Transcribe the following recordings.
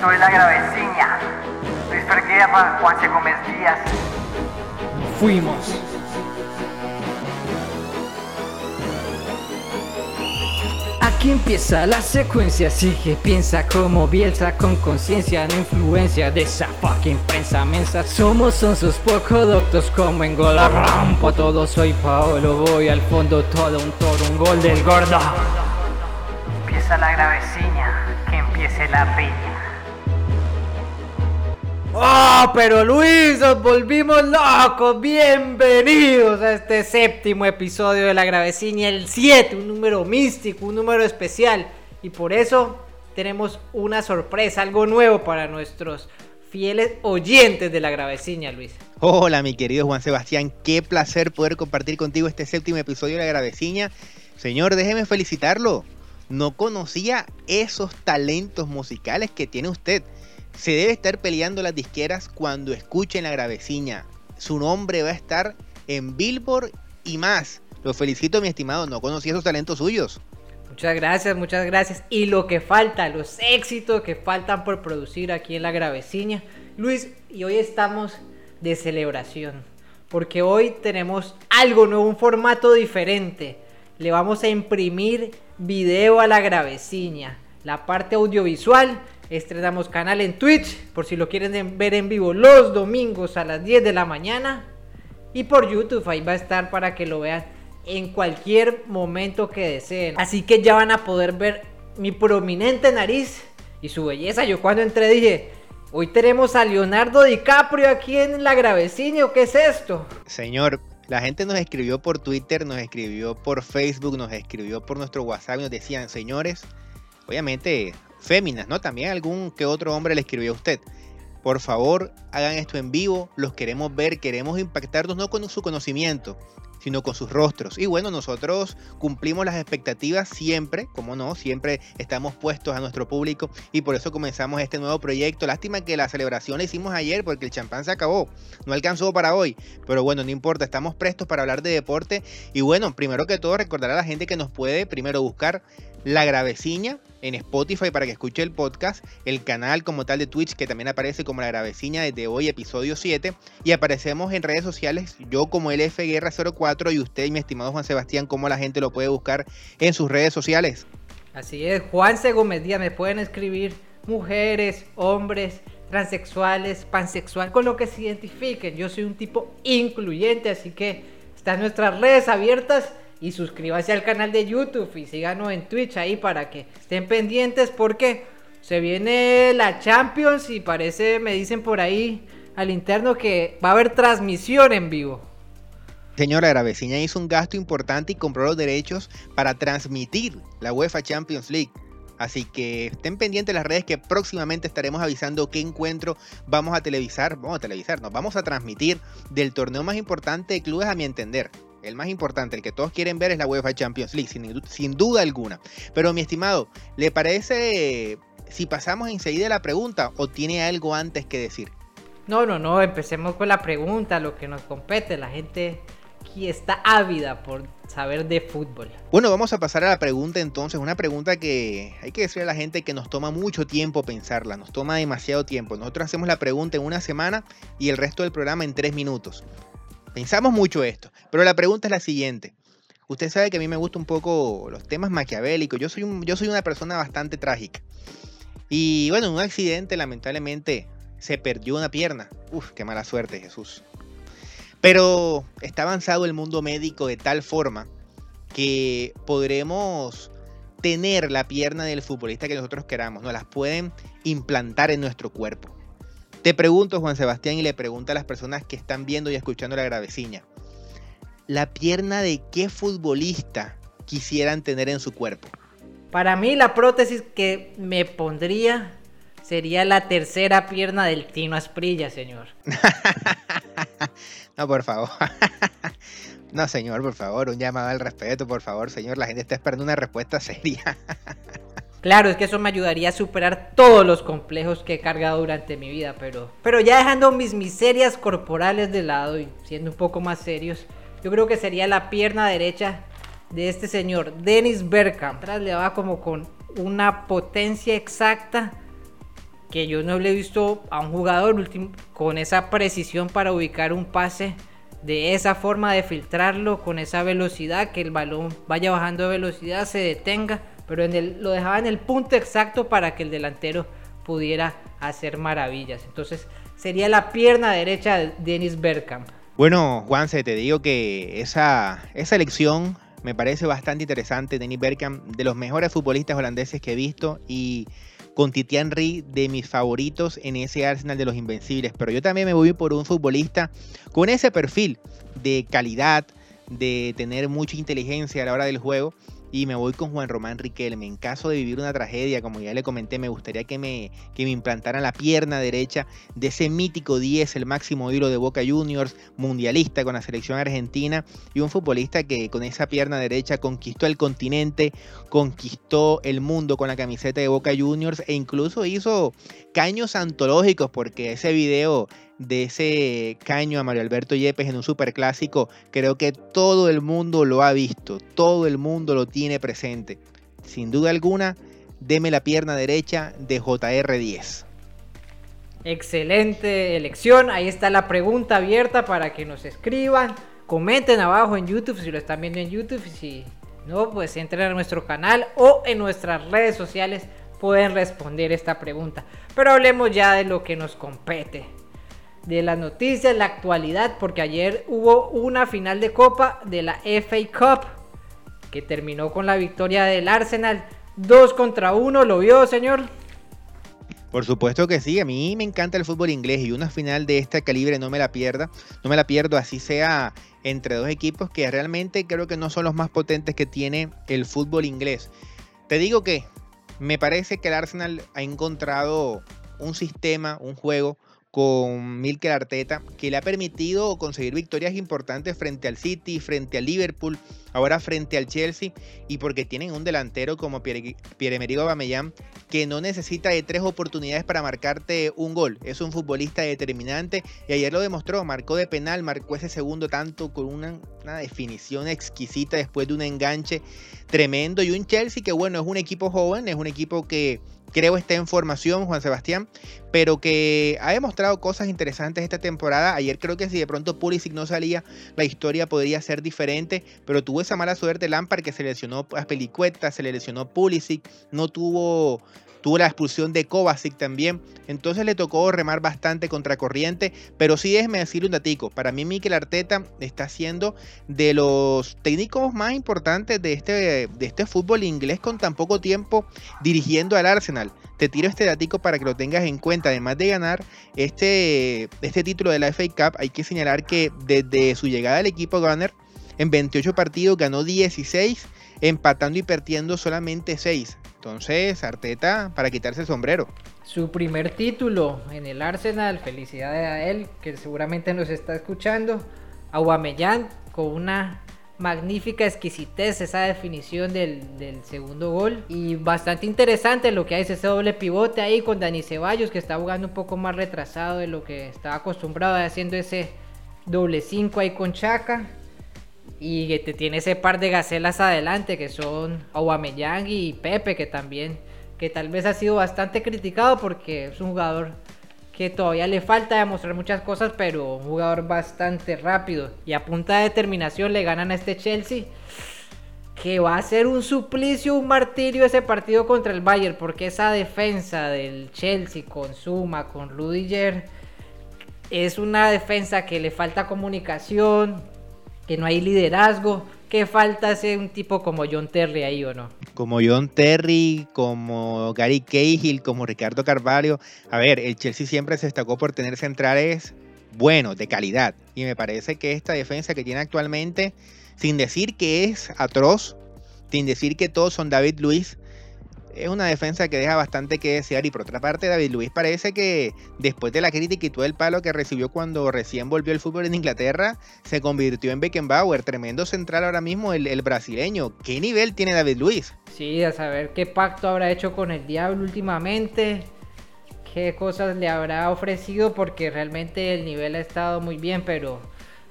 Soy la graveciña. Luis Ferguerra, Juanse Gómez Díaz. Fuimos. Aquí empieza la secuencia, sigue, piensa como Bielsa con conciencia, no influencia de esa fucking prensa mensa. Somos sonsos poco doctos como en gol rampo todo soy Paolo, voy al fondo todo un toro, un gol del gordo. Empieza la graveciña, que empiece la piña. ¡Oh, pero Luis, nos volvimos locos! Bienvenidos a este séptimo episodio de La Graveciña, el 7, un número místico, un número especial. Y por eso tenemos una sorpresa, algo nuevo para nuestros fieles oyentes de La Graveciña, Luis. Hola, mi querido Juan Sebastián, qué placer poder compartir contigo este séptimo episodio de La Graveciña. Señor, déjeme felicitarlo. No conocía esos talentos musicales que tiene usted. Se debe estar peleando las disqueras cuando escuchen la graveciña. Su nombre va a estar en Billboard y más. Lo felicito, mi estimado. No conocí esos talentos suyos. Muchas gracias, muchas gracias. Y lo que falta, los éxitos que faltan por producir aquí en la graveciña. Luis, y hoy estamos de celebración. Porque hoy tenemos algo nuevo, un formato diferente. Le vamos a imprimir video a la graveciña. La parte audiovisual Estrenamos canal en Twitch, por si lo quieren ver en vivo los domingos a las 10 de la mañana. Y por YouTube, ahí va a estar para que lo vean en cualquier momento que deseen. Así que ya van a poder ver mi prominente nariz y su belleza. Yo cuando entré dije, hoy tenemos a Leonardo DiCaprio aquí en la gravecina, ¿qué es esto? Señor, la gente nos escribió por Twitter, nos escribió por Facebook, nos escribió por nuestro WhatsApp y nos decían, señores, obviamente féminas, ¿no? También algún que otro hombre le escribió a usted. Por favor, hagan esto en vivo, los queremos ver, queremos impactarnos no con su conocimiento, sino con sus rostros. Y bueno, nosotros cumplimos las expectativas siempre, como no, siempre estamos puestos a nuestro público y por eso comenzamos este nuevo proyecto. Lástima que la celebración la hicimos ayer porque el champán se acabó, no alcanzó para hoy, pero bueno, no importa, estamos prestos para hablar de deporte y bueno, primero que todo recordar a la gente que nos puede primero buscar la Graveciña en Spotify para que escuche el podcast, el canal como tal de Twitch que también aparece como La Graveciña desde hoy, episodio 7, y aparecemos en redes sociales, yo como LF Guerra 04 y usted, mi estimado Juan Sebastián, cómo la gente lo puede buscar en sus redes sociales. Así es, Juan Gómez Díaz, me pueden escribir mujeres, hombres, transexuales, pansexual, con lo que se identifiquen. Yo soy un tipo incluyente, así que están nuestras redes abiertas y suscríbase al canal de YouTube y síganos en Twitch ahí para que estén pendientes porque se viene la Champions y parece, me dicen por ahí al interno que va a haber transmisión en vivo. Señora Graveciña hizo un gasto importante y compró los derechos para transmitir la UEFA Champions League. Así que estén pendientes las redes que próximamente estaremos avisando qué encuentro vamos a televisar. Vamos a televisar, nos vamos a transmitir del torneo más importante de clubes a mi entender el más importante, el que todos quieren ver es la UEFA Champions League, sin, duda alguna. Pero mi estimado, ¿le parece si pasamos enseguida a la pregunta o tiene algo antes que decir? No, no, no, empecemos con la pregunta, lo que nos compete. La gente aquí está ávida por saber de fútbol. Bueno, vamos a pasar a la pregunta entonces, una pregunta que hay que decirle a la gente que nos toma mucho tiempo pensarla, nos toma demasiado tiempo. Nosotros hacemos la pregunta en una semana y el resto del programa en tres minutos. Pensamos mucho esto, pero la pregunta es la siguiente. Usted sabe que a mí me gustan un poco los temas maquiavélicos. Yo soy, yo soy una persona bastante trágica. Y bueno, en un accidente lamentablemente se perdió una pierna. Uf, qué mala suerte, Jesús. Pero está avanzado el mundo médico de tal forma que podremos tener la pierna del futbolista que nosotros queramos. Nos las pueden implantar en nuestro cuerpo. Te pregunto, Juan Sebastián, y le pregunto a las personas que están viendo y escuchando la gravecina. ¿La pierna de qué futbolista quisieran tener en su cuerpo? Para mí la prótesis que me pondría sería la tercera pierna del Tino Asprilla, señor. no, por favor. no, señor, por favor, un llamado al respeto, por favor, señor. La gente está esperando una respuesta seria. Claro, es que eso me ayudaría a superar todos los complejos que he cargado durante mi vida, pero, pero ya dejando mis miserias corporales de lado y siendo un poco más serios, yo creo que sería la pierna derecha de este señor, Dennis Bergkamp. Atrás le va como con una potencia exacta que yo no le he visto a un jugador con esa precisión para ubicar un pase de esa forma de filtrarlo con esa velocidad, que el balón vaya bajando de velocidad, se detenga, pero en el, lo dejaba en el punto exacto para que el delantero pudiera hacer maravillas. Entonces sería la pierna derecha de Dennis Bergkamp. Bueno, Juanse, te digo que esa, esa elección me parece bastante interesante. Dennis Bergkamp, de los mejores futbolistas holandeses que he visto y con Titi Henry de mis favoritos en ese Arsenal de los Invencibles. Pero yo también me voy por un futbolista con ese perfil de calidad, de tener mucha inteligencia a la hora del juego y me voy con Juan Román Riquelme. En caso de vivir una tragedia, como ya le comenté, me gustaría que me, que me implantaran la pierna derecha de ese mítico 10, el máximo hilo de Boca Juniors, mundialista con la selección argentina y un futbolista que con esa pierna derecha conquistó el continente, conquistó el mundo con la camiseta de Boca Juniors e incluso hizo caños antológicos porque ese video de ese caño a Mario Alberto Yepes en un superclásico, creo que todo el mundo lo ha visto, todo el mundo lo tiene presente. Sin duda alguna, deme la pierna derecha de JR10. Excelente elección, ahí está la pregunta abierta para que nos escriban, comenten abajo en YouTube si lo están viendo en YouTube si no, pues entren a nuestro canal o en nuestras redes sociales pueden responder esta pregunta. Pero hablemos ya de lo que nos compete de las noticias, la actualidad, porque ayer hubo una final de Copa de la FA Cup que terminó con la victoria del Arsenal. Dos contra uno, ¿lo vio, señor? Por supuesto que sí, a mí me encanta el fútbol inglés y una final de este calibre no me la pierda, no me la pierdo así sea entre dos equipos que realmente creo que no son los más potentes que tiene el fútbol inglés. Te digo que me parece que el Arsenal ha encontrado un sistema, un juego con Milker Arteta, que le ha permitido conseguir victorias importantes frente al City, frente al Liverpool, ahora frente al Chelsea, y porque tienen un delantero como Pierre-Emerick Aubameyang, que no necesita de tres oportunidades para marcarte un gol. Es un futbolista determinante, y ayer lo demostró, marcó de penal, marcó ese segundo tanto con una, una definición exquisita después de un enganche tremendo, y un Chelsea que bueno, es un equipo joven, es un equipo que creo está en formación, Juan Sebastián, pero que ha demostrado cosas interesantes esta temporada. Ayer creo que si de pronto Pulisic no salía, la historia podría ser diferente, pero tuvo esa mala suerte Lampard que se lesionó a Pelicueta, se le lesionó Pulisic, no tuvo Tuvo la expulsión de Kovacic también. Entonces le tocó remar bastante contracorriente. Pero sí déjeme decirle un datico. Para mí Mikel Arteta está siendo de los técnicos más importantes de este, de este fútbol inglés con tan poco tiempo dirigiendo al Arsenal. Te tiro este datico para que lo tengas en cuenta. Además de ganar este, este título de la FA Cup, hay que señalar que desde su llegada al equipo Gunner, en 28 partidos ganó 16, empatando y perdiendo solamente 6. Entonces, Arteta para quitarse el sombrero. Su primer título en el Arsenal, felicidades a él, que seguramente nos está escuchando. Aubameyang con una magnífica exquisitez esa definición del, segundo gol y bastante interesante lo que hay ese doble pivote ahí con Dani Ceballos que está jugando un poco más retrasado de lo que estaba acostumbrado haciendo ese doble 5 ahí con Chaka y que te tiene ese par de gacelas adelante que son Aubameyang y Pepe que también que tal vez ha sido bastante criticado porque es un jugador que todavía le falta demostrar muchas cosas pero un jugador bastante rápido y a punta de determinación le ganan a este Chelsea que va a ser un suplicio, un martirio ese partido contra el Bayern porque esa defensa del Chelsea con Zuma, con Rudiger es una defensa que le falta comunicación, que no hay liderazgo, que falta ese un tipo como John Terry ahí o no. Como John Terry, como Gary Cahill, como Ricardo Carvalho. A ver, el Chelsea siempre se destacó por tener centrales buenos, de calidad. Y me parece que esta defensa que tiene actualmente, sin decir que es atroz, sin decir que todos son David Luis, es una defensa que deja bastante que desear. Y por otra parte, David Luis parece que después de la crítica y todo el palo que recibió cuando recién volvió el fútbol en Inglaterra, se convirtió en Beckenbauer, tremendo central ahora mismo el, brasileño. ¿Qué nivel tiene David Luis? Sí, a saber qué pacto habrá hecho con el diablo últimamente. Qué cosas le habrá ofrecido porque realmente el nivel ha estado muy bien, pero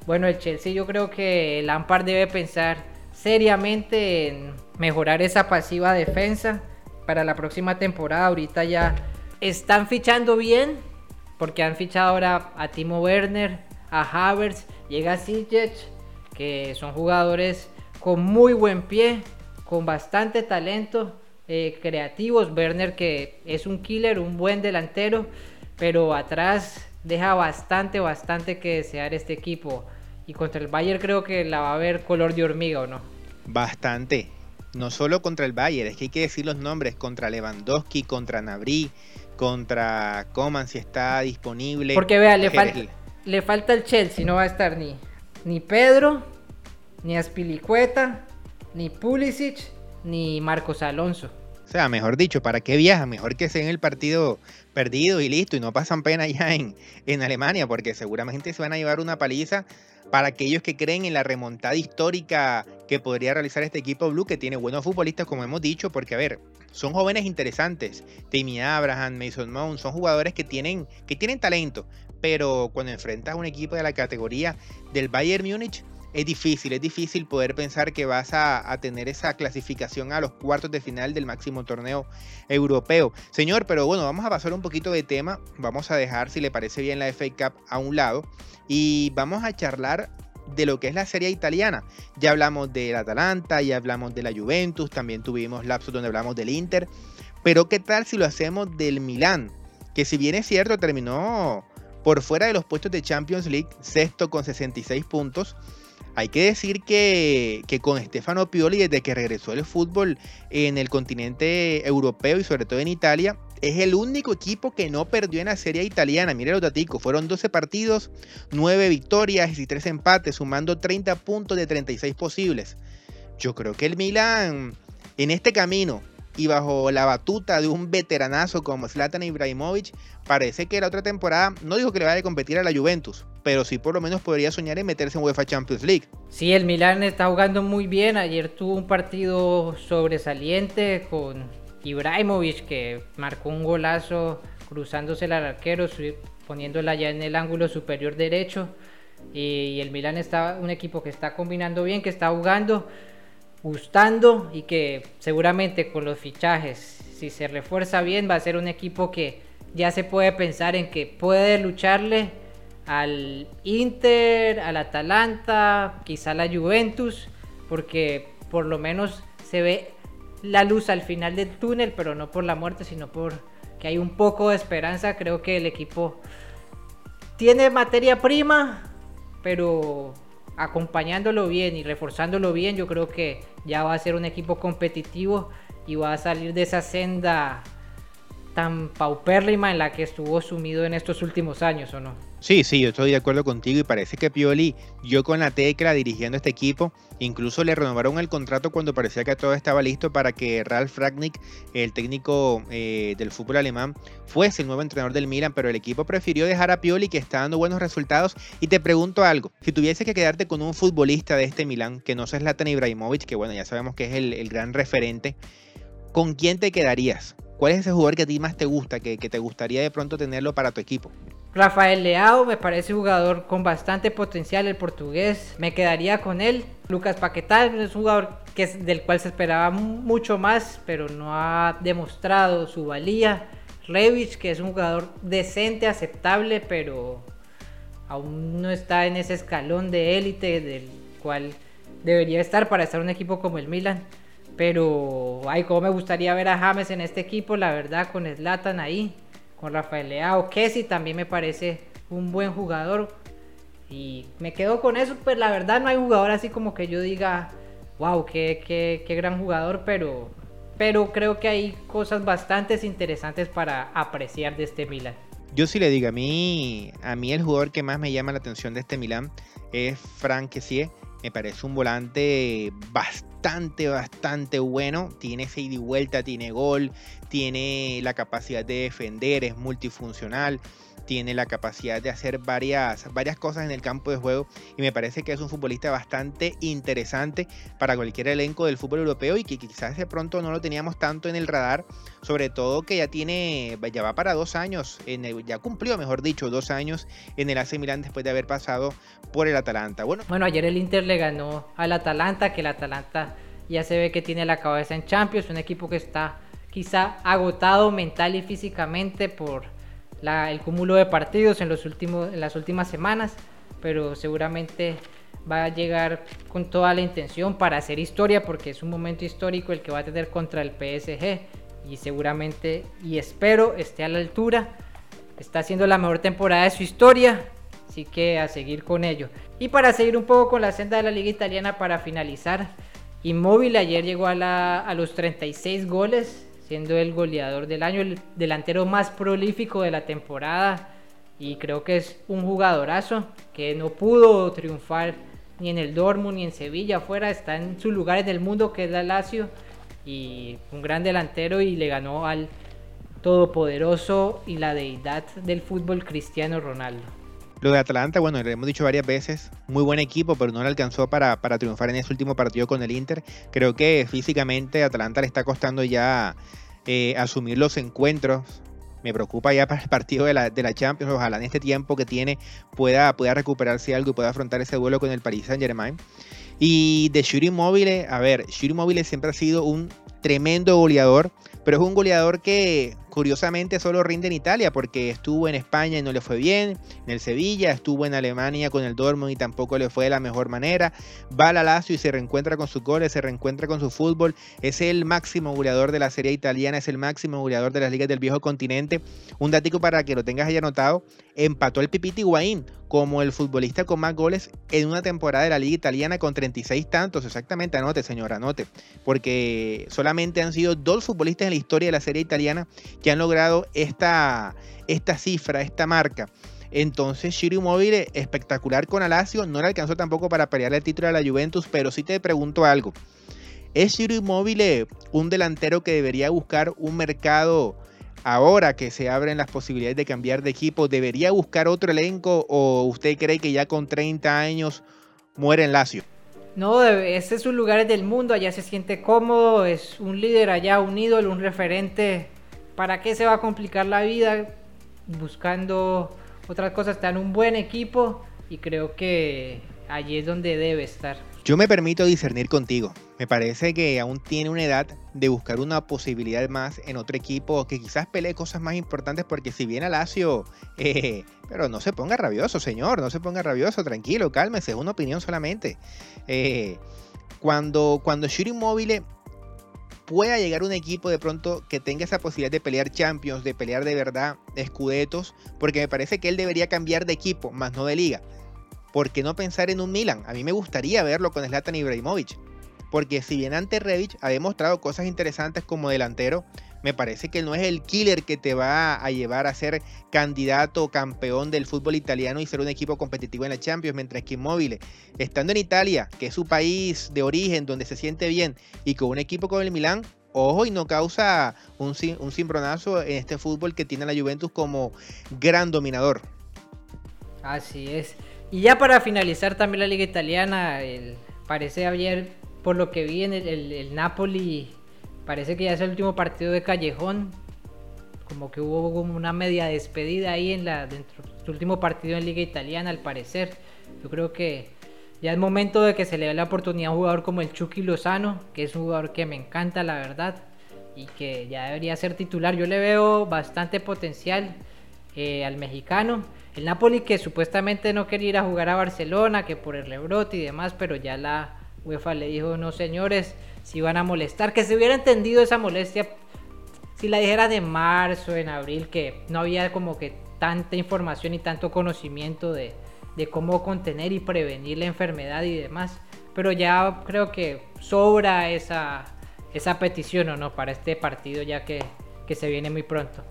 bueno, el Chelsea yo creo que Lampard debe pensar seriamente en mejorar esa pasiva defensa para la próxima temporada. Ahorita ya están fichando bien, porque han fichado ahora a Timo Werner, a Havertz, llega Sijic, que son jugadores con muy buen pie, con bastante talento, eh, creativos. Werner que es un killer, un buen delantero, pero atrás deja bastante, bastante que desear este equipo. Y contra el Bayern creo que la va a ver color de hormiga o no. Bastante. No solo contra el Bayern, es que hay que decir los nombres. Contra Lewandowski, contra Nabri, contra Coman si está disponible. Porque vea, le, le falta el Chelsea, no va a estar ni, ni Pedro, ni Aspilicueta, ni Pulisic, ni Marcos Alonso. O sea, mejor dicho, ¿para qué viaja? Mejor que sea en el partido perdido y listo, y no pasan pena ya en, en Alemania, porque seguramente se van a llevar una paliza para aquellos que creen en la remontada histórica que podría realizar este equipo Blue, que tiene buenos futbolistas, como hemos dicho, porque a ver, son jóvenes interesantes. Timmy Abraham, Mason Mount, son jugadores que tienen, que tienen talento, pero cuando enfrentas a un equipo de la categoría del Bayern Múnich, es difícil, es difícil poder pensar que vas a, tener esa clasificación a los cuartos de final del máximo torneo europeo. Señor, pero bueno, vamos a pasar un poquito de tema, vamos a dejar, si le parece bien, la FA Cup a un lado y vamos a charlar de lo que es la serie italiana. Ya hablamos del Atalanta, ya hablamos de la Juventus, también tuvimos lapsos donde hablamos del Inter, pero ¿qué tal si lo hacemos del Milán? Que si bien es cierto, terminó por fuera de los puestos de Champions League, sexto con 66 puntos, hay que decir que, con Stefano Pioli, desde que regresó el fútbol en el continente europeo y sobre todo en Italia, es el único equipo que no perdió en la serie italiana. Mire los daticos, fueron 12 partidos, 9 victorias y 3 empates, sumando 30 puntos de 36 posibles. Yo creo que el Milan en este camino y bajo la batuta de un veteranazo como Zlatan Ibrahimovic, parece que la otra temporada no digo que le vaya a competir a la Juventus, pero sí por lo menos podría soñar en meterse en UEFA Champions League. Sí, el Milan está jugando muy bien. Ayer tuvo un partido sobresaliente con Ibrahimovic que marcó un golazo cruzándose al arquero, poniéndola ya en el ángulo superior derecho. Y el Milan está un equipo que está combinando bien, que está jugando, gustando y que seguramente con los fichajes, si se refuerza bien, va a ser un equipo que ya se puede pensar en que puede lucharle al Inter, al Atalanta, quizá la Juventus, porque por lo menos se ve la luz al final del túnel, pero no por la muerte, sino por que hay un poco de esperanza. Creo que el equipo tiene materia prima, pero acompañándolo bien y reforzándolo bien, yo creo que ya va a ser un equipo competitivo y va a salir de esa senda tan paupérrima en la que estuvo sumido en estos últimos años, ¿o no? Sí, sí, yo estoy de acuerdo contigo y parece que Pioli, yo con la tecla dirigiendo este equipo, incluso le renovaron el contrato cuando parecía que todo estaba listo para que Ralf Ragnick, el técnico eh, del fútbol alemán, fuese el nuevo entrenador del Milan, pero el equipo prefirió dejar a Pioli que está dando buenos resultados. Y te pregunto algo, si tuviese que quedarte con un futbolista de este Milan, que no sea Zlatan Ibrahimovic, que bueno, ya sabemos que es el gran referente, ¿con quién te quedarías? ¿Cuál es ese jugador que a ti más te gusta, que, te gustaría de pronto tenerlo para tu equipo? Rafael Leao me parece un jugador con bastante potencial, el portugués. Me quedaría con él. Lucas Paquetal es un jugador que es, del cual se esperaba mucho más, pero no ha demostrado su valía. Revich, que es un jugador decente, aceptable, pero aún no está en ese escalón de élite del cual debería estar para estar un equipo como el Milan. Pero, ay, cómo me gustaría ver a James en este equipo, la verdad, con Slatan ahí, con Rafael Leao. Kessi también me parece un buen jugador. Y me quedo con eso, pues la verdad no hay jugador así como que yo diga, wow, qué, qué, qué gran jugador, pero, pero creo que hay cosas bastante interesantes para apreciar de este Milan. Yo sí le digo, a mí, a mí el jugador que más me llama la atención de este Milan es Frank Kessie. Me parece un volante bastante, bastante bueno. Tiene ese y vuelta, tiene gol, tiene la capacidad de defender, es multifuncional tiene la capacidad de hacer varias, varias cosas en el campo de juego y me parece que es un futbolista bastante interesante para cualquier elenco del fútbol europeo y que quizás de pronto no lo teníamos tanto en el radar, sobre todo que ya tiene, ya va para dos años, en el, ya cumplió, mejor dicho, dos años en el AC Milan después de haber pasado por el Atalanta. Bueno, bueno ayer el Inter le ganó al Atalanta, que el Atalanta ya se ve que tiene la cabeza en Champions, un equipo que está quizá agotado mental y físicamente por el cúmulo de partidos en, los últimos, en las últimas semanas, pero seguramente va a llegar con toda la intención para hacer historia porque es un momento histórico el que va a tener contra el PSG y seguramente y espero esté a la altura. Está haciendo la mejor temporada de su historia, así que a seguir con ello. Y para seguir un poco con la senda de la liga italiana para finalizar, Inmóvil ayer llegó a, la, a los 36 goles, siendo el goleador del año, el delantero más prolífico de la temporada y creo que es un jugadorazo que no pudo triunfar ni en el Dortmund ni en Sevilla afuera, está en su lugar en el mundo que es la Lazio y un gran delantero y le ganó al todopoderoso y la deidad del fútbol Cristiano Ronaldo. Lo de Atalanta, bueno, lo hemos dicho varias veces, muy buen equipo, pero no le alcanzó para, para triunfar en ese último partido con el Inter. Creo que físicamente Atalanta le está costando ya eh, asumir los encuentros me preocupa ya para el partido de la, de la Champions. Ojalá en este tiempo que tiene pueda, pueda recuperarse algo y pueda afrontar ese duelo con el Paris Saint Germain. Y de Shuri Mobile, a ver, Shuri Mobile siempre ha sido un tremendo goleador, pero es un goleador que curiosamente solo rinde en Italia porque estuvo en España y no le fue bien, en el Sevilla, estuvo en Alemania con el Dortmund y tampoco le fue de la mejor manera, va al Lazio y se reencuentra con sus goles, se reencuentra con su fútbol, es el máximo goleador de la serie italiana, es el máximo goleador de las ligas del viejo continente, un datico para que lo tengas ahí anotado, empató el Pipiti Higuaín como el futbolista con más goles en una temporada de la liga italiana con 36 tantos, exactamente, anote señora, anote, porque solamente han sido dos futbolistas en la historia de la serie italiana que han logrado esta, esta cifra, esta marca. Entonces, Shiro Immobile, espectacular con Alacio, no le alcanzó tampoco para pelear el título de la Juventus, pero sí te pregunto algo. ¿Es Shiro Immobile un delantero que debería buscar un mercado ahora que se abren las posibilidades de cambiar de equipo? ¿Debería buscar otro elenco o usted cree que ya con 30 años muere en Lazio? No, ese es su lugar del mundo, allá se siente cómodo, es un líder allá, un ídolo, un referente ¿Para qué se va a complicar la vida buscando otras cosas? Está en un buen equipo y creo que allí es donde debe estar. Yo me permito discernir contigo. Me parece que aún tiene una edad de buscar una posibilidad más en otro equipo que quizás pelee cosas más importantes porque si viene a Lazio, eh, pero no se ponga rabioso, señor, no se ponga rabioso, tranquilo, cálmese, es una opinión solamente. Eh, cuando, cuando Shiro Immobile pueda llegar un equipo de pronto que tenga esa posibilidad de pelear Champions, de pelear de verdad escudetos, porque me parece que él debería cambiar de equipo, más no de liga. ¿Por qué no pensar en un Milan? A mí me gustaría verlo con Zlatan Ibrahimovic, porque si bien ante Rebic ha demostrado cosas interesantes como delantero, me parece que no es el killer que te va a llevar a ser candidato campeón del fútbol italiano y ser un equipo competitivo en la Champions, mientras que Immobile, estando en Italia, que es su país de origen, donde se siente bien, y con un equipo como el Milán, ojo y no causa un, un cimbronazo en este fútbol que tiene la Juventus como gran dominador. Así es. Y ya para finalizar también la liga italiana, parece ayer, por lo que vi en el, Napoli Parece que ya es el último partido de Callejón. Como que hubo una media despedida ahí en la su último partido en Liga Italiana, al parecer. Yo creo que ya es momento de que se le dé la oportunidad a un jugador como el Chucky Lozano, que es un jugador que me encanta, la verdad, y que ya debería ser titular. Yo le veo bastante potencial eh, al mexicano. El Napoli que supuestamente no quería ir a jugar a Barcelona, que por el rebrote y demás, pero ya la UEFA le dijo, no señores, si van a molestar. Que se hubiera entendido esa molestia si la dijera de marzo, en abril, que no había como que tanta información y tanto conocimiento de, cómo contener y prevenir la enfermedad y demás. Pero ya creo que sobra esa, esa petición o no para este partido ya que, que se viene muy pronto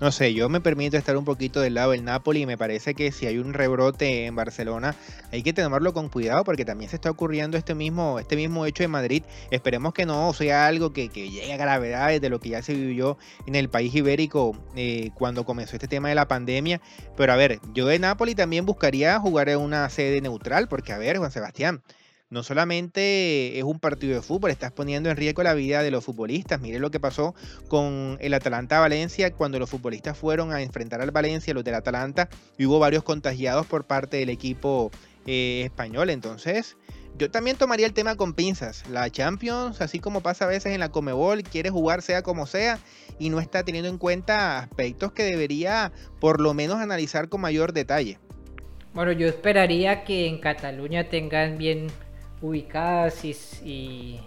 no sé, yo me permito estar un poquito del lado del Napoli y me parece que si hay un rebrote en Barcelona hay que tomarlo con cuidado porque también se está ocurriendo este mismo, este mismo hecho en Madrid. Esperemos que no sea algo que, llegue a gravedades de lo que ya se vivió en el país ibérico eh, cuando comenzó este tema de la pandemia. Pero a ver, yo de Napoli también buscaría jugar en una sede neutral porque a ver, Juan Sebastián no solamente es un partido de fútbol, estás poniendo en riesgo la vida de los futbolistas. Mire lo que pasó con el Atalanta Valencia cuando los futbolistas fueron a enfrentar al Valencia, los del Atalanta, y hubo varios contagiados por parte del equipo eh, español. Entonces, yo también tomaría el tema con pinzas. La Champions, así como pasa a veces en la Comebol, quiere jugar sea como sea y no está teniendo en cuenta aspectos que debería por lo menos analizar con mayor detalle. Bueno, yo esperaría que en Cataluña tengan bien ubicadas y,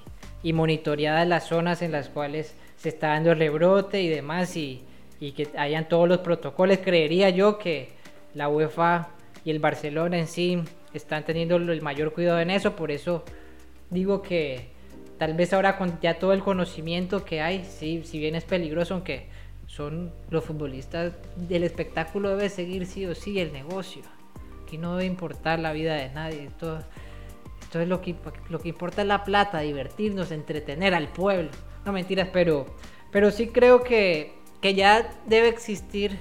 y, monitoreadas las zonas en las cuales se está dando el rebrote y demás y, y que hayan todos los protocolos. Creería yo que la UEFA y el Barcelona en sí están teniendo el mayor cuidado en eso, por eso digo que tal vez ahora con ya todo el conocimiento que hay, sí, si bien es peligroso, aunque son los futbolistas del espectáculo debe seguir sí o sí el negocio. Aquí no debe importar la vida de nadie. Esto es lo que, lo que importa es la plata, divertirnos, entretener al pueblo. No mentiras, pero, pero sí creo que, que ya debe existir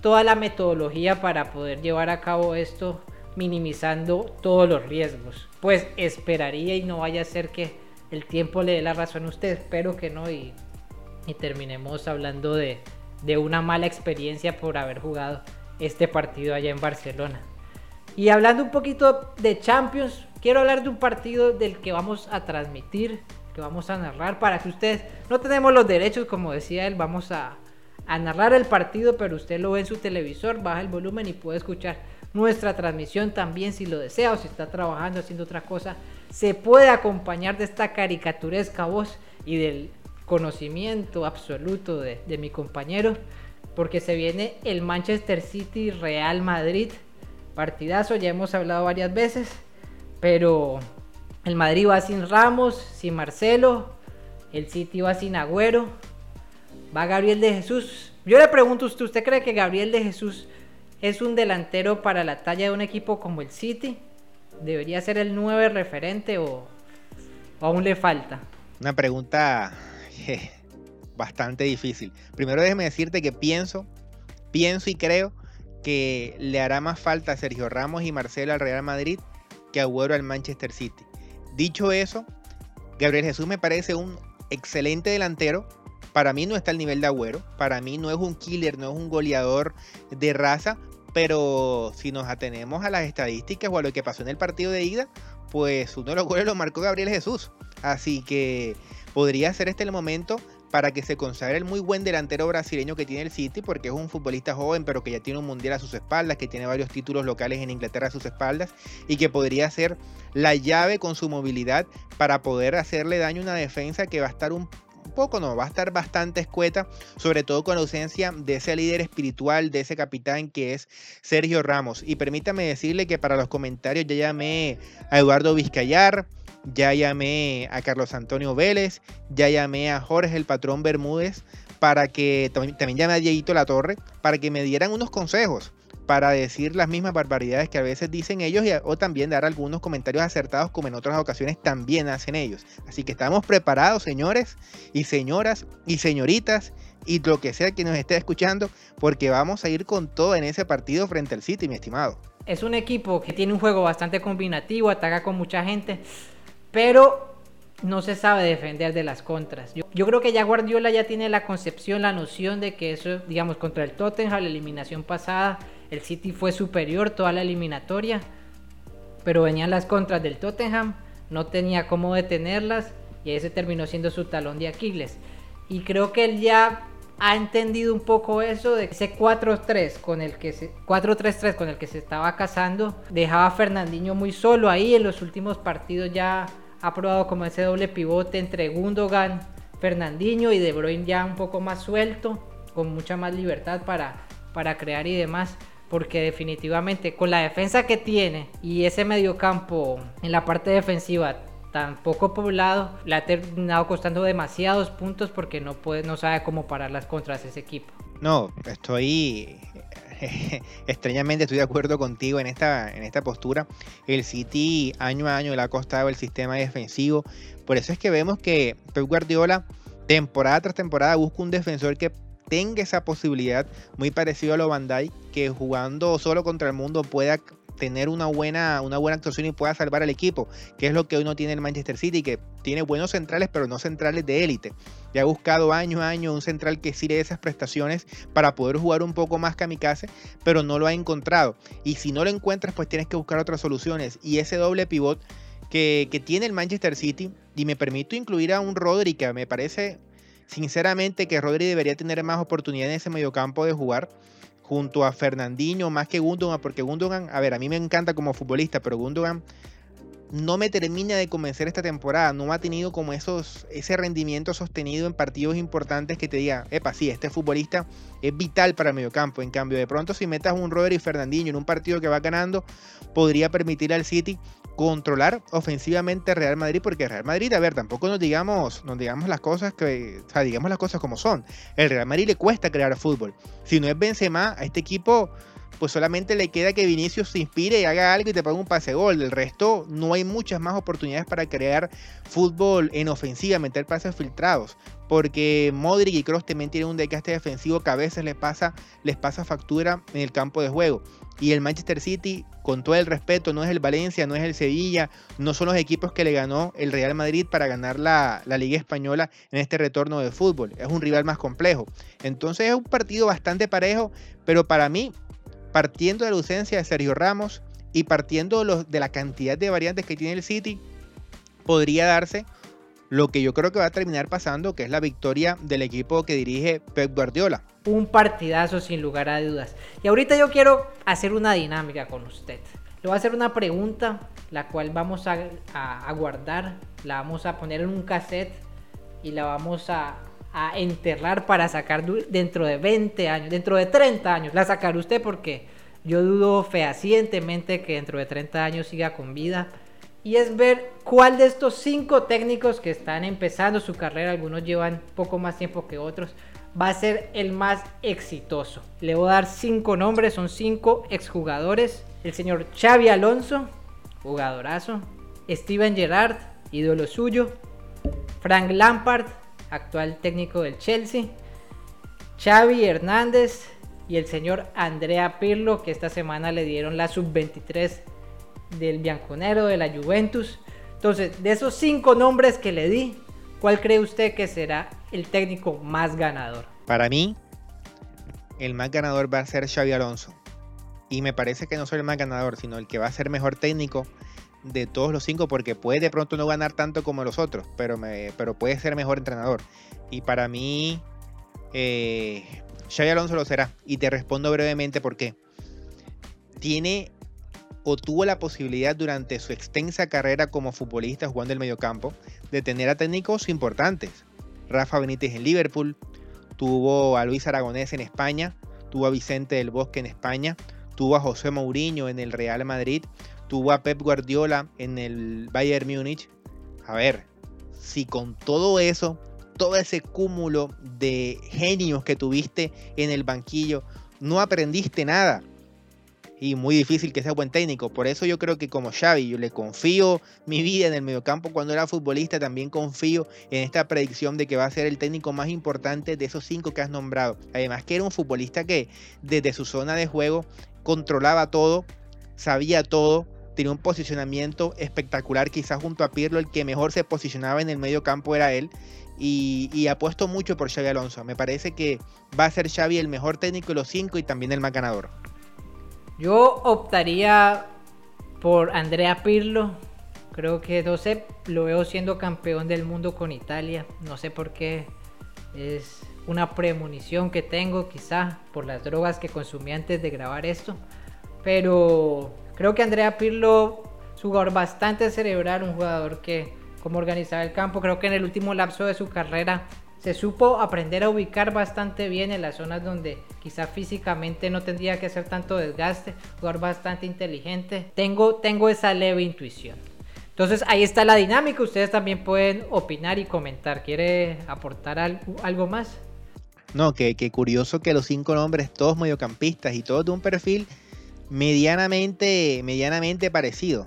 toda la metodología para poder llevar a cabo esto minimizando todos los riesgos. Pues esperaría y no vaya a ser que el tiempo le dé la razón a usted, espero que no y, terminemos hablando de, de una mala experiencia por haber jugado este partido allá en Barcelona. Y hablando un poquito de Champions, quiero hablar de un partido del que vamos a transmitir, que vamos a narrar para que ustedes no tenemos los derechos, como decía él, vamos a, a narrar el partido, pero usted lo ve en su televisor, baja el volumen y puede escuchar nuestra transmisión también si lo desea o si está trabajando haciendo otra cosa. Se puede acompañar de esta caricaturesca voz y del conocimiento absoluto de, de mi compañero, porque se viene el Manchester City Real Madrid. Partidazo, ya hemos hablado varias veces, pero el Madrid va sin Ramos, sin Marcelo, el City va sin Agüero, va Gabriel de Jesús. Yo le pregunto a usted, ¿usted cree que Gabriel de Jesús es un delantero para la talla de un equipo como el City? ¿Debería ser el 9 referente o, aún le falta? Una pregunta bastante difícil. Primero déjeme decirte que pienso, pienso y creo que le hará más falta a Sergio Ramos y Marcelo al Real Madrid que Agüero al Manchester City. Dicho eso, Gabriel Jesús me parece un excelente delantero, para mí no está al nivel de Agüero, para mí no es un killer, no es un goleador de raza, pero si nos atenemos a las estadísticas o a lo que pasó en el partido de ida, pues uno de los goles lo marcó Gabriel Jesús. Así que podría ser este el momento para que se consagre el muy buen delantero brasileño que tiene el City, porque es un futbolista joven, pero que ya tiene un mundial a sus espaldas, que tiene varios títulos locales en Inglaterra a sus espaldas, y que podría ser la llave con su movilidad para poder hacerle daño a una defensa que va a estar un poco no, va a estar bastante escueta, sobre todo con la ausencia de ese líder espiritual, de ese capitán que es Sergio Ramos. Y permítame decirle que para los comentarios ya llamé a Eduardo Vizcayar, ya llamé a Carlos Antonio Vélez, ya llamé a Jorge el patrón Bermúdez para que también, llamé a Dieguito La Torre para que me dieran unos consejos para decir las mismas barbaridades que a veces dicen ellos y, o también dar algunos comentarios acertados como en otras ocasiones también hacen ellos. Así que estamos preparados, señores y señoras y señoritas y lo que sea que nos esté escuchando, porque vamos a ir con todo en ese partido frente al City, mi estimado. Es un equipo que tiene un juego bastante combinativo, ataca con mucha gente, pero no se sabe defender de las contras. Yo, yo, creo que ya Guardiola ya tiene la concepción, la noción de que eso, digamos, contra el Tottenham, la eliminación pasada, el City fue superior toda la eliminatoria, pero venían las contras del Tottenham, no tenía cómo detenerlas y ese terminó siendo su talón de Aquiles. Y creo que él ya ha entendido un poco eso de ese 4-3 con el que se 4-3-3 con el que se estaba casando, dejaba a Fernandinho muy solo ahí en los últimos partidos ya ha probado como ese doble pivote entre Gundogan, Fernandinho y De Bruyne ya un poco más suelto, con mucha más libertad para, para crear y demás porque definitivamente con la defensa que tiene y ese mediocampo en la parte defensiva tan poco poblado, le ha terminado costando demasiados puntos porque no puede, no sabe cómo parar las contras ese equipo. No, estoy extrañamente estoy de acuerdo contigo en esta, en esta postura. El City año a año le ha costado el sistema defensivo. Por eso es que vemos que Pep Guardiola temporada tras temporada busca un defensor que tenga esa posibilidad, muy parecido a lo Bandai, que jugando solo contra el mundo pueda tener una buena, una buena actuación y pueda salvar al equipo, que es lo que hoy no tiene el Manchester City, que tiene buenos centrales, pero no centrales de élite. Ya ha buscado año a año un central que sirve esas prestaciones para poder jugar un poco más kamikaze, pero no lo ha encontrado. Y si no lo encuentras, pues tienes que buscar otras soluciones. Y ese doble pivot que, que tiene el Manchester City. Y me permito incluir a un Rodri que me parece sinceramente que Rodri debería tener más oportunidad en ese mediocampo de jugar junto a Fernandinho más que Gundogan, porque Gundogan, a ver, a mí me encanta como futbolista, pero Gundogan no me termina de convencer esta temporada. No ha tenido como esos, ese rendimiento sostenido en partidos importantes que te diga, epa, sí, este futbolista es vital para el mediocampo. En cambio, de pronto, si metas un Rodri Fernandinho en un partido que va ganando, podría permitir al City controlar ofensivamente Real Madrid, porque Real Madrid, a ver, tampoco nos digamos, nos digamos las cosas que, o sea, digamos las cosas como son. El Real Madrid le cuesta crear fútbol. Si no es Benzema, a este equipo pues solamente le queda que Vinicius se inspire y haga algo y te ponga un pase gol. Del resto, no hay muchas más oportunidades para crear fútbol en ofensiva, meter pases filtrados. Porque Modric y Kroos también tienen un desgaste defensivo que a veces les pasa, les pasa factura en el campo de juego. Y el Manchester City, con todo el respeto, no es el Valencia, no es el Sevilla, no son los equipos que le ganó el Real Madrid para ganar la, la, Liga Española en este retorno de fútbol. Es un rival más complejo. Entonces es un partido bastante parejo, pero para mí partiendo de la ausencia de Sergio Ramos y partiendo de, la cantidad de variantes que tiene el City, podría darse lo que yo creo que va a terminar pasando, que es la victoria del equipo que dirige Pep Guardiola. Un partidazo sin lugar a dudas. Y ahorita yo quiero hacer una dinámica con usted. Le voy a hacer una pregunta, la cual vamos a, a guardar, la vamos a poner en un cassette y la vamos a, a enterrar para sacar dentro de 20 años, dentro de 30 años. La sacará usted porque yo dudo fehacientemente que dentro de 30 años siga con vida. Y es ver cuál de estos cinco técnicos que están empezando su carrera, algunos llevan poco más tiempo que otros, va a ser el más exitoso. Le voy a dar cinco nombres, son cinco exjugadores. El señor Xavi Alonso, jugadorazo. Steven Gerrard, ídolo suyo. Frank Lampard, actual técnico del Chelsea, Xavi Hernández y el señor Andrea Pirlo, que esta semana le dieron la sub-23 del Bianconero de la Juventus. Entonces, de esos cinco nombres que le di, ¿cuál cree usted que será el técnico más ganador? Para mí, el más ganador va a ser Xavi Alonso. Y me parece que no soy el más ganador, sino el que va a ser mejor técnico de todos los cinco porque puede de pronto no ganar tanto como los otros, pero, me, pero puede ser mejor entrenador. Y para mí, eh, Xavi Alonso lo será. Y te respondo brevemente por qué. Tiene o tuvo la posibilidad durante su extensa carrera como futbolista jugando el mediocampo de tener a técnicos importantes. Rafa Benítez en Liverpool, tuvo a Luis Aragonés en España, tuvo a Vicente del Bosque en España, tuvo a José Mourinho en el Real Madrid, tuvo a Pep Guardiola en el Bayern Múnich. A ver, si con todo eso, todo ese cúmulo de genios que tuviste en el banquillo, no aprendiste nada. Y muy difícil que sea buen técnico. Por eso yo creo que como Xavi, yo le confío mi vida en el mediocampo cuando era futbolista. También confío en esta predicción de que va a ser el técnico más importante de esos cinco que has nombrado. Además que era un futbolista que desde su zona de juego controlaba todo, sabía todo, tenía un posicionamiento espectacular, quizás junto a Pirlo el que mejor se posicionaba en el medio campo era él. Y, apuesto mucho por Xavi Alonso. Me parece que va a ser Xavi el mejor técnico de los cinco y también el más ganador. Yo optaría por Andrea Pirlo. Creo que, no sé, lo veo siendo campeón del mundo con Italia. No sé por qué. Es una premonición que tengo, quizá por las drogas que consumí antes de grabar esto. Pero Creo que Andrea Pirlo es un jugador bastante cerebral, un jugador que como organizaba el campo, creo que en el último lapso de su carrera se supo aprender a ubicar bastante bien en las zonas donde quizá físicamente no tendría que hacer tanto desgaste, jugador bastante inteligente. Tengo, tengo esa leve intuición. Entonces ahí está la dinámica, ustedes también pueden opinar y comentar. ¿Quiere aportar algo, algo más? No, que, que curioso que los cinco nombres, todos mediocampistas y todos de un perfil medianamente, medianamente parecido.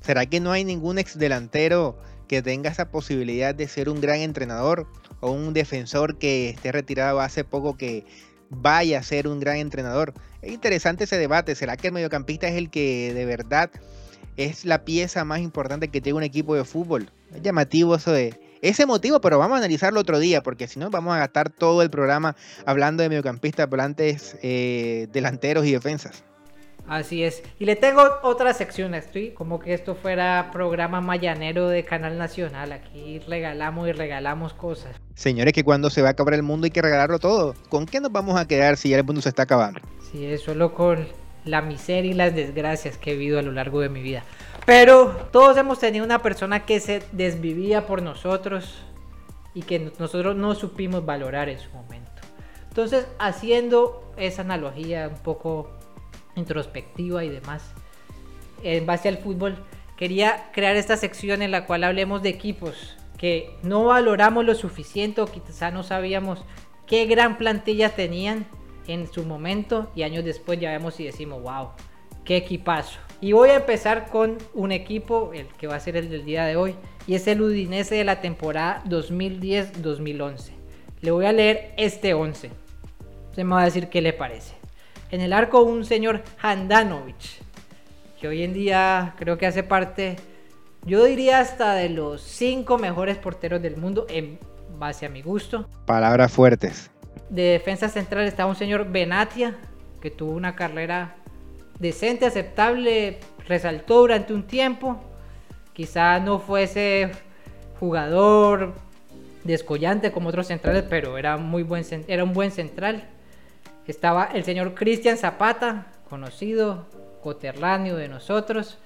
¿Será que no hay ningún ex delantero que tenga esa posibilidad de ser un gran entrenador o un defensor que esté retirado hace poco que vaya a ser un gran entrenador? Es interesante ese debate. ¿Será que el mediocampista es el que de verdad es la pieza más importante que tiene un equipo de fútbol? Es llamativo eso de ese motivo, pero vamos a analizarlo otro día, porque si no vamos a gastar todo el programa hablando de mediocampistas, volantes, eh, delanteros y defensas. Así es. Y le tengo otra sección. Estoy como que esto fuera programa mayanero de Canal Nacional. Aquí regalamos y regalamos cosas. Señores, que cuando se va a acabar el mundo hay que regalarlo todo. ¿Con qué nos vamos a quedar si ya el mundo se está acabando? Sí, es solo con la miseria y las desgracias que he vivido a lo largo de mi vida. Pero todos hemos tenido una persona que se desvivía por nosotros y que nosotros no supimos valorar en su momento. Entonces, haciendo esa analogía un poco introspectiva y demás, en base al fútbol, quería crear esta sección en la cual hablemos de equipos que no valoramos lo suficiente o quizá no sabíamos qué gran plantilla tenían en su momento y años después ya vemos y decimos, wow, qué equipazo. Y voy a empezar con un equipo, el que va a ser el del día de hoy, y es el Udinese de la temporada 2010-2011. Le voy a leer este 11. Se me va a decir qué le parece. En el arco un señor Handanovic, que hoy en día creo que hace parte, yo diría hasta de los cinco mejores porteros del mundo en base a mi gusto. Palabras fuertes. De defensa central estaba un señor Benatia, que tuvo una carrera decente, aceptable, resaltó durante un tiempo. Quizá no fuese jugador descollante como otros centrales, pero era, muy buen, era un buen central. Estaba el señor Cristian Zapata, conocido, coterráneo de nosotros.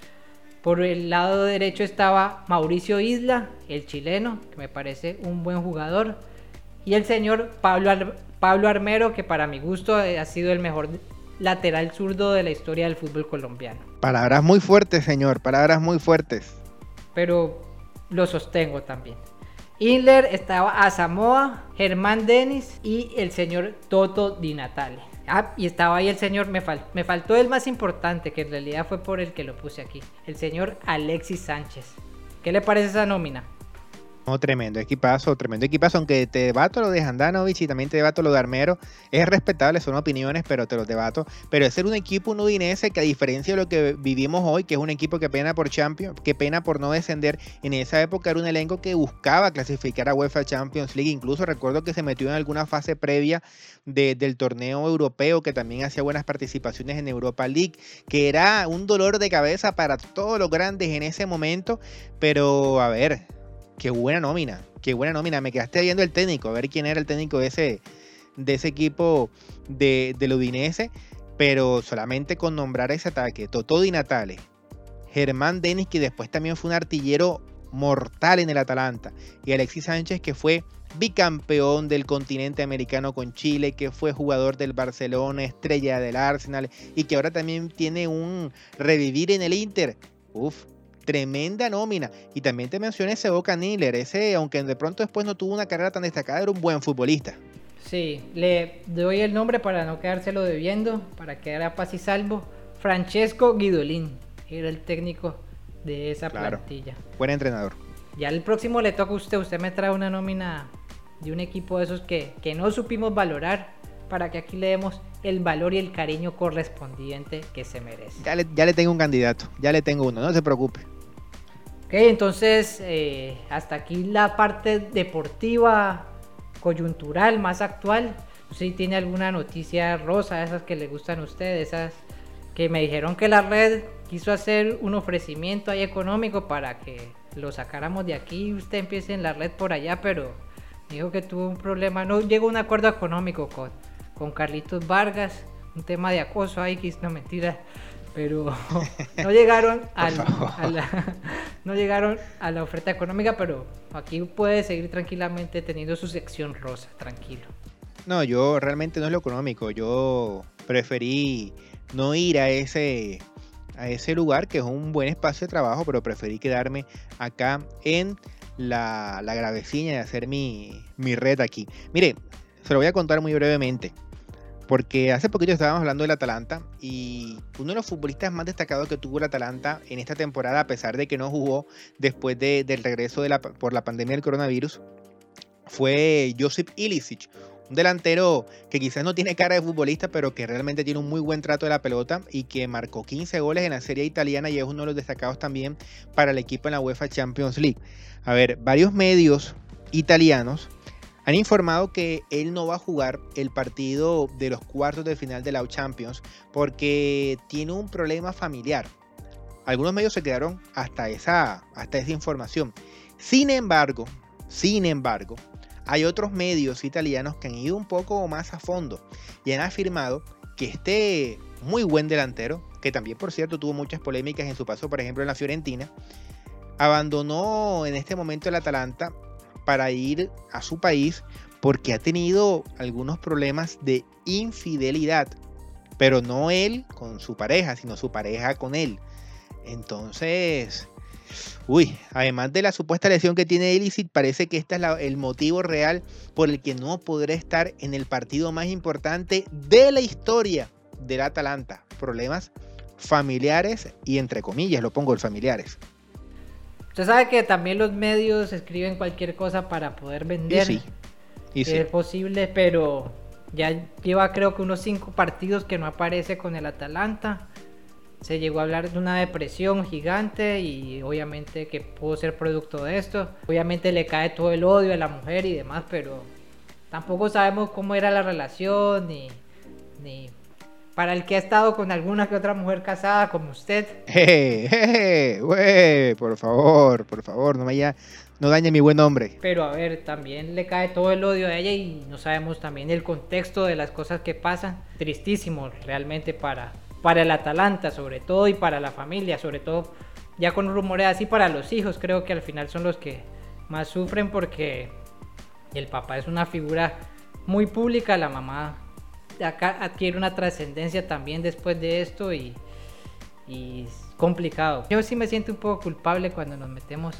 Por el lado derecho estaba Mauricio Isla, el chileno, que me parece un buen jugador. Y el señor Pablo, Pablo Armero, que para mi gusto ha sido el mejor lateral zurdo de la historia del fútbol colombiano. Palabras muy fuertes, señor, palabras muy fuertes. Pero lo sostengo también. Inler estaba a Samoa, Germán Denis y el señor Toto Di Natale. Ah, y estaba ahí el señor, me, me faltó el más importante, que en realidad fue por el que lo puse aquí, el señor Alexis Sánchez. ¿Qué le parece esa nómina? Tremendo equipazo, tremendo equipazo, aunque te debato lo de Handanovic y también te debato lo de Armero, es respetable, son opiniones, pero te los debato. Pero es ser un equipo un udinese que a diferencia de lo que vivimos hoy, que es un equipo que pena por Champions, que pena por no descender, en esa época era un elenco que buscaba clasificar a UEFA Champions League, incluso recuerdo que se metió en alguna fase previa del torneo europeo, que también hacía buenas participaciones en Europa League, que era un dolor de cabeza para todos los grandes en ese momento, pero a ver, qué buena nómina, qué buena nómina. Me quedaste viendo el técnico, a ver quién era el técnico de ese, de ese equipo de, del Udinese, pero solamente con nombrar ese ataque, Totó Di Natale, Germán Denis, que después también fue un artillero mortal en el Atalanta, y Alexis Sánchez, que fue bicampeón del continente americano con Chile, que fue jugador del Barcelona, estrella del Arsenal, y que ahora también tiene un revivir en el Inter. Uf, tremenda nómina. Y también te mencioné ese Boca Niller, ese, aunque de pronto después no tuvo una carrera tan destacada, era un buen futbolista. Sí, le doy el nombre para no quedárselo debiendo, para quedar a paz y salvo. Francesco Guidolín era el técnico de esa plantilla. Buen entrenador. Ya el próximo le toca a usted, usted me trae una nómina de un equipo de esos que, que no supimos valorar para que aquí le demos el valor y el cariño correspondiente que se merece. Ya le, ya le tengo un candidato, ya le tengo uno, no se preocupe. Ok, entonces eh, hasta aquí la parte deportiva, coyuntural, más actual. Si tiene alguna noticia rosa, esas que le gustan a ustedes, esas que me dijeron que la red quiso hacer un ofrecimiento ahí económico para que lo sacáramos de aquí y usted empiece en la red por allá, pero dijo que tuvo un problema, no llegó a un acuerdo económico con, con Carlitos Vargas, un tema de acoso ahí, que es una mentira pero no llegaron a la, no llegaron a la oferta económica, pero aquí puede seguir tranquilamente teniendo su sección rosa, tranquilo. No, yo realmente no es lo económico, yo preferí no ir a ese a ese lugar que es un buen espacio de trabajo, pero preferí quedarme acá en la, la gravecina y hacer mi, mi red aquí. Mire, se lo voy a contar muy brevemente. Porque hace poquito estábamos hablando del Atalanta y uno de los futbolistas más destacados que tuvo el Atalanta en esta temporada, a pesar de que no jugó después del regreso por la pandemia del coronavirus, fue Josip Ilicic, un delantero que quizás no tiene cara de futbolista, pero que realmente tiene un muy buen trato de la pelota y que marcó 15 goles en la serie italiana y es uno de los destacados también para el equipo en la UEFA Champions League. A ver, varios medios italianos han informado que él no va a jugar el partido de los cuartos de final de la Champions porque tiene un problema familiar. Algunos medios se quedaron hasta esa, hasta esa información. Sin embargo, sin embargo, hay otros medios italianos que han ido un poco más a fondo y han afirmado que este muy buen delantero, que también por cierto tuvo muchas polémicas en su paso, por ejemplo, en la Fiorentina, abandonó en este momento el Atalanta para ir a su país porque ha tenido algunos problemas de infidelidad, pero no él con su pareja, sino su pareja con él. Entonces, uy, además de la supuesta lesión que tiene Illicit, parece que este es el motivo real por el que no podrá estar en el partido más importante de la historia del Atalanta. Problemas familiares y entre comillas, lo pongo el familiares. Usted sabe que también los medios escriben cualquier cosa para poder vender. sí. Y Es posible, pero ya lleva creo que unos cinco partidos que no aparece con el Atalanta. Se llegó a hablar de una depresión gigante y obviamente que pudo ser producto de esto. Obviamente le cae todo el odio a la mujer y demás, pero tampoco sabemos cómo era la relación ni, ni para el que ha estado con alguna que otra mujer casada como usted. Jeje, por favor, por favor, no me no dañe mi buen nombre. Pero a ver, también le cae todo el odio a ella y no sabemos también el contexto de las cosas que pasan. Tristísimo realmente para, para el Atalanta sobre todo y para la familia, sobre todo ya con rumores así para los hijos, creo que al final son los que más sufren porque el papá es una figura muy pública, la mamá acá adquiere una trascendencia también después de esto y, es complicado. Yo sí me siento un poco culpable cuando nos metemos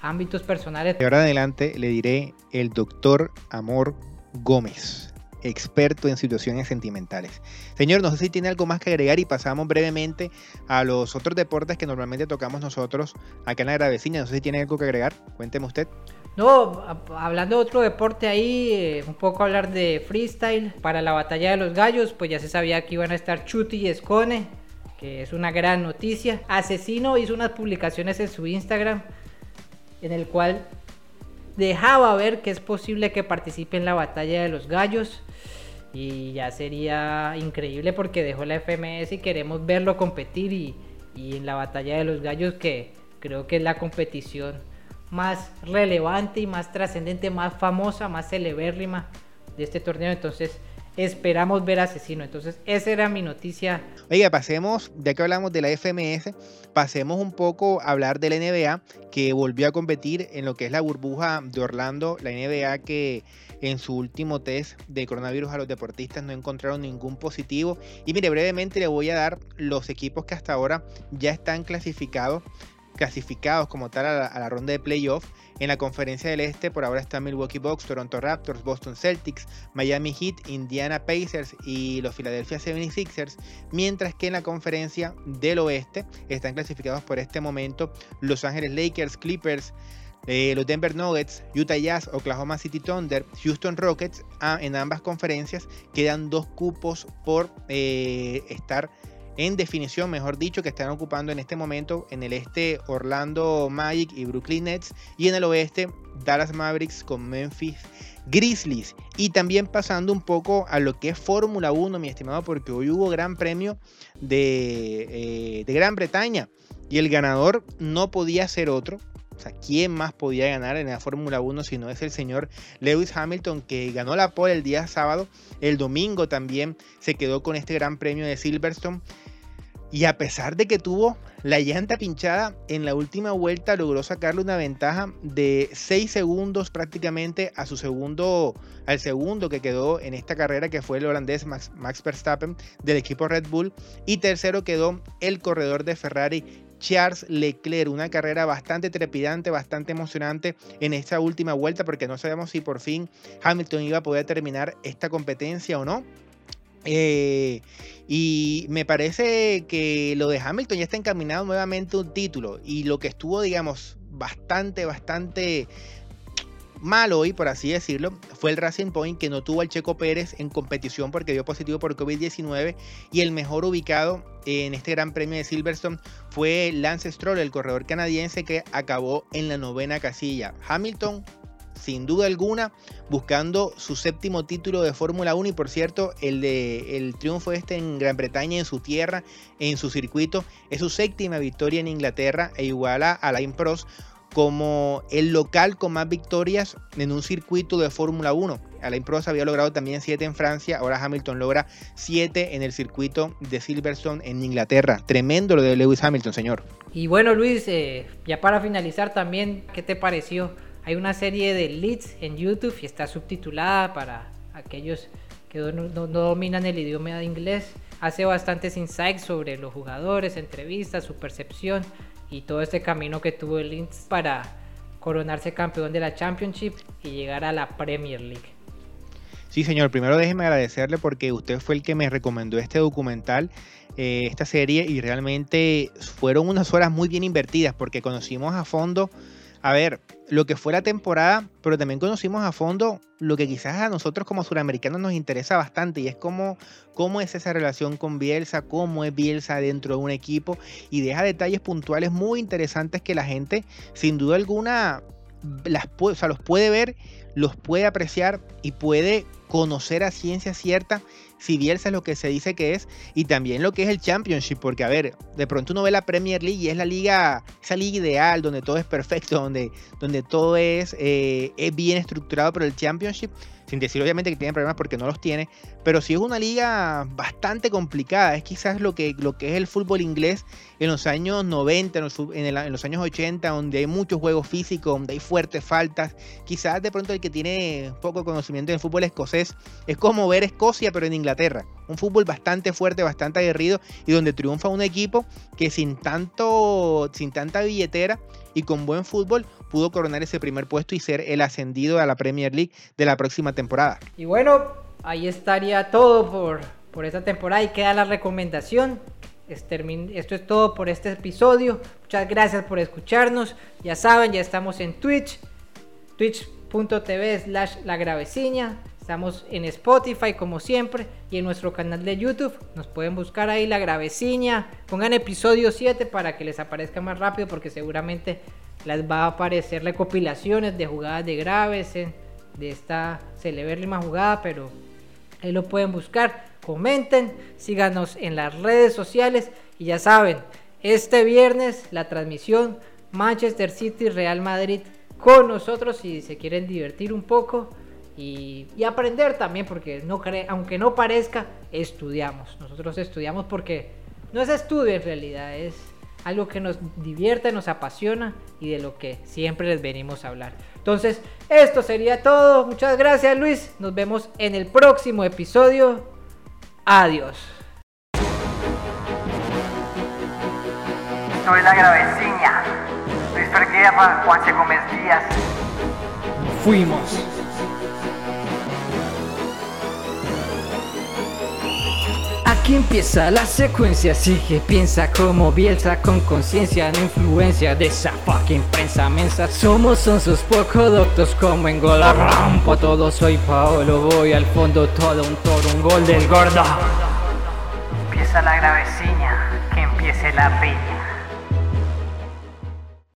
a ámbitos personales. De ahora adelante le diré el doctor Amor Gómez experto en situaciones sentimentales. Señor, no sé si tiene algo más que agregar y pasamos brevemente a los otros deportes que normalmente tocamos nosotros acá en la Gravecina. No sé si tiene algo que agregar. Cuénteme usted. No, hablando de otro deporte ahí, eh, un poco hablar de freestyle. Para la batalla de los gallos, pues ya se sabía que iban a estar Chuti y Escone, que es una gran noticia. Asesino hizo unas publicaciones en su Instagram en el cual dejaba ver que es posible que participe en la batalla de los gallos. Y ya sería increíble porque dejó la FMS y queremos verlo competir y, y en la batalla de los gallos que creo que es la competición más relevante y más trascendente, más famosa, más celebérrima de este torneo. Entonces esperamos ver asesino. Entonces esa era mi noticia. Oiga, pasemos, ya que hablamos de la FMS, pasemos un poco a hablar de la NBA que volvió a competir en lo que es la burbuja de Orlando, la NBA que en su último test de coronavirus a los deportistas no encontraron ningún positivo. Y mire, brevemente le voy a dar los equipos que hasta ahora ya están clasificados clasificados como tal a la, ronda de playoff. En la conferencia del Este por ahora están Milwaukee Bucks, Toronto Raptors, Boston Celtics, Miami Heat, Indiana Pacers y los Philadelphia 76ers, mientras que en la conferencia del Oeste están clasificados por este momento Los Ángeles Lakers, Clippers, eh, los Denver Nuggets, Utah Jazz, Oklahoma City Thunder, Houston Rockets. Ah, en ambas conferencias quedan dos cupos por eh, estar en definición, mejor dicho, que están ocupando en este momento en el este Orlando Magic y Brooklyn Nets y en el oeste Dallas Mavericks con Memphis Grizzlies. Y también pasando un poco a lo que es Fórmula 1, mi estimado, porque hoy hubo gran premio de, eh, de Gran Bretaña y el ganador no podía ser otro o sea, ¿quién más podía ganar en la Fórmula 1 si no es el señor Lewis Hamilton que ganó la pole el día sábado? El domingo también se quedó con este gran premio de Silverstone. Y a pesar de que tuvo la llanta pinchada en la última vuelta, logró sacarle una ventaja de 6 segundos prácticamente a su segundo, al segundo que quedó en esta carrera, que fue el holandés Max, Max Verstappen del equipo Red Bull. Y tercero quedó el corredor de Ferrari, Charles Leclerc. Una carrera bastante trepidante, bastante emocionante en esta última vuelta, porque no sabemos si por fin Hamilton iba a poder terminar esta competencia o no. Eh, y me parece que lo de Hamilton ya está encaminado nuevamente a un título. Y lo que estuvo, digamos, bastante, bastante mal hoy, por así decirlo, fue el Racing Point que no tuvo al Checo Pérez en competición porque dio positivo por COVID-19 y el mejor ubicado en este Gran Premio de Silverstone fue Lance Stroll, el corredor canadiense que acabó en la novena casilla. Hamilton sin duda alguna, buscando su séptimo título de Fórmula 1 y por cierto, el, de, el triunfo este en Gran Bretaña, en su tierra, en su circuito, es su séptima victoria en Inglaterra e iguala a la Impros como el local con más victorias en un circuito de Fórmula 1. Alain Prost había logrado también 7 en Francia, ahora Hamilton logra 7 en el circuito de Silverstone en Inglaterra. Tremendo lo de Lewis Hamilton, señor. Y bueno, Luis, eh, ya para finalizar también, ¿qué te pareció? Hay una serie de leads en YouTube y está subtitulada para aquellos que no, no dominan el idioma de inglés. Hace bastantes insights sobre los jugadores, entrevistas, su percepción y todo este camino que tuvo el Leeds para coronarse campeón de la Championship y llegar a la Premier League. Sí, señor. Primero déjeme agradecerle porque usted fue el que me recomendó este documental, eh, esta serie, y realmente fueron unas horas muy bien invertidas porque conocimos a fondo a ver, lo que fue la temporada, pero también conocimos a fondo lo que quizás a nosotros como suramericanos nos interesa bastante y es cómo, cómo es esa relación con Bielsa, cómo es Bielsa dentro de un equipo y deja detalles puntuales muy interesantes que la gente sin duda alguna los puede ver, los puede apreciar y puede conocer a ciencia cierta si Bielsa es lo que se dice que es y también lo que es el Championship, porque a ver, de pronto uno ve la Premier League y es la liga, esa liga ideal donde todo es perfecto, donde, donde todo es, eh, bien estructurado, pero el Championship sin decir obviamente que tiene problemas porque no los tiene, pero sí es una liga bastante complicada, es quizás lo que, lo que es el fútbol inglés en los años 90, en los, en, los años 80, donde hay muchos juegos físicos, donde hay fuertes faltas, quizás de pronto el que tiene poco conocimiento del fútbol escocés es como ver Escocia pero en Inglaterra, un fútbol bastante fuerte, bastante aguerrido y donde triunfa un equipo que sin tanto, sin tanta billetera y con buen fútbol pudo coronar ese primer puesto y ser el ascendido a la Premier League de la próxima temporada. Y bueno, ahí estaría todo por, por esta temporada y queda la recomendación. Esto es todo por este episodio. Muchas gracias por escucharnos. Ya saben, ya estamos en Twitch, twitch.tv slash la graveciña. Estamos en Spotify como siempre y en nuestro canal de YouTube. Nos pueden buscar ahí la graveciña. Pongan episodio 7 para que les aparezca más rápido porque seguramente les va a aparecer recopilaciones de jugadas de graves de esta celebérrima jugada, pero ahí lo pueden buscar. Comenten, síganos en las redes sociales y ya saben, este viernes la transmisión Manchester City Real Madrid con nosotros si se quieren divertir un poco y, aprender también, porque no aunque no parezca, estudiamos. Nosotros estudiamos porque no es estudio en realidad, es algo que nos divierte, nos apasiona y de lo que siempre les venimos a hablar. Entonces, esto sería todo. Muchas gracias Luis. Nos vemos en el próximo episodio. Adiós. Soy la graveciña. Luis Fergueva, Juan Gómez Díaz. Fuimos. Aquí empieza la secuencia, sigue, piensa como Bielsa con conciencia, no influencia de esa fucking prensa mensa. Somos sus poco doctos como en gol rampo, todo soy Paolo, voy al fondo, todo un toro, un gol del gordo. Empieza la graveciña, que empiece la piña.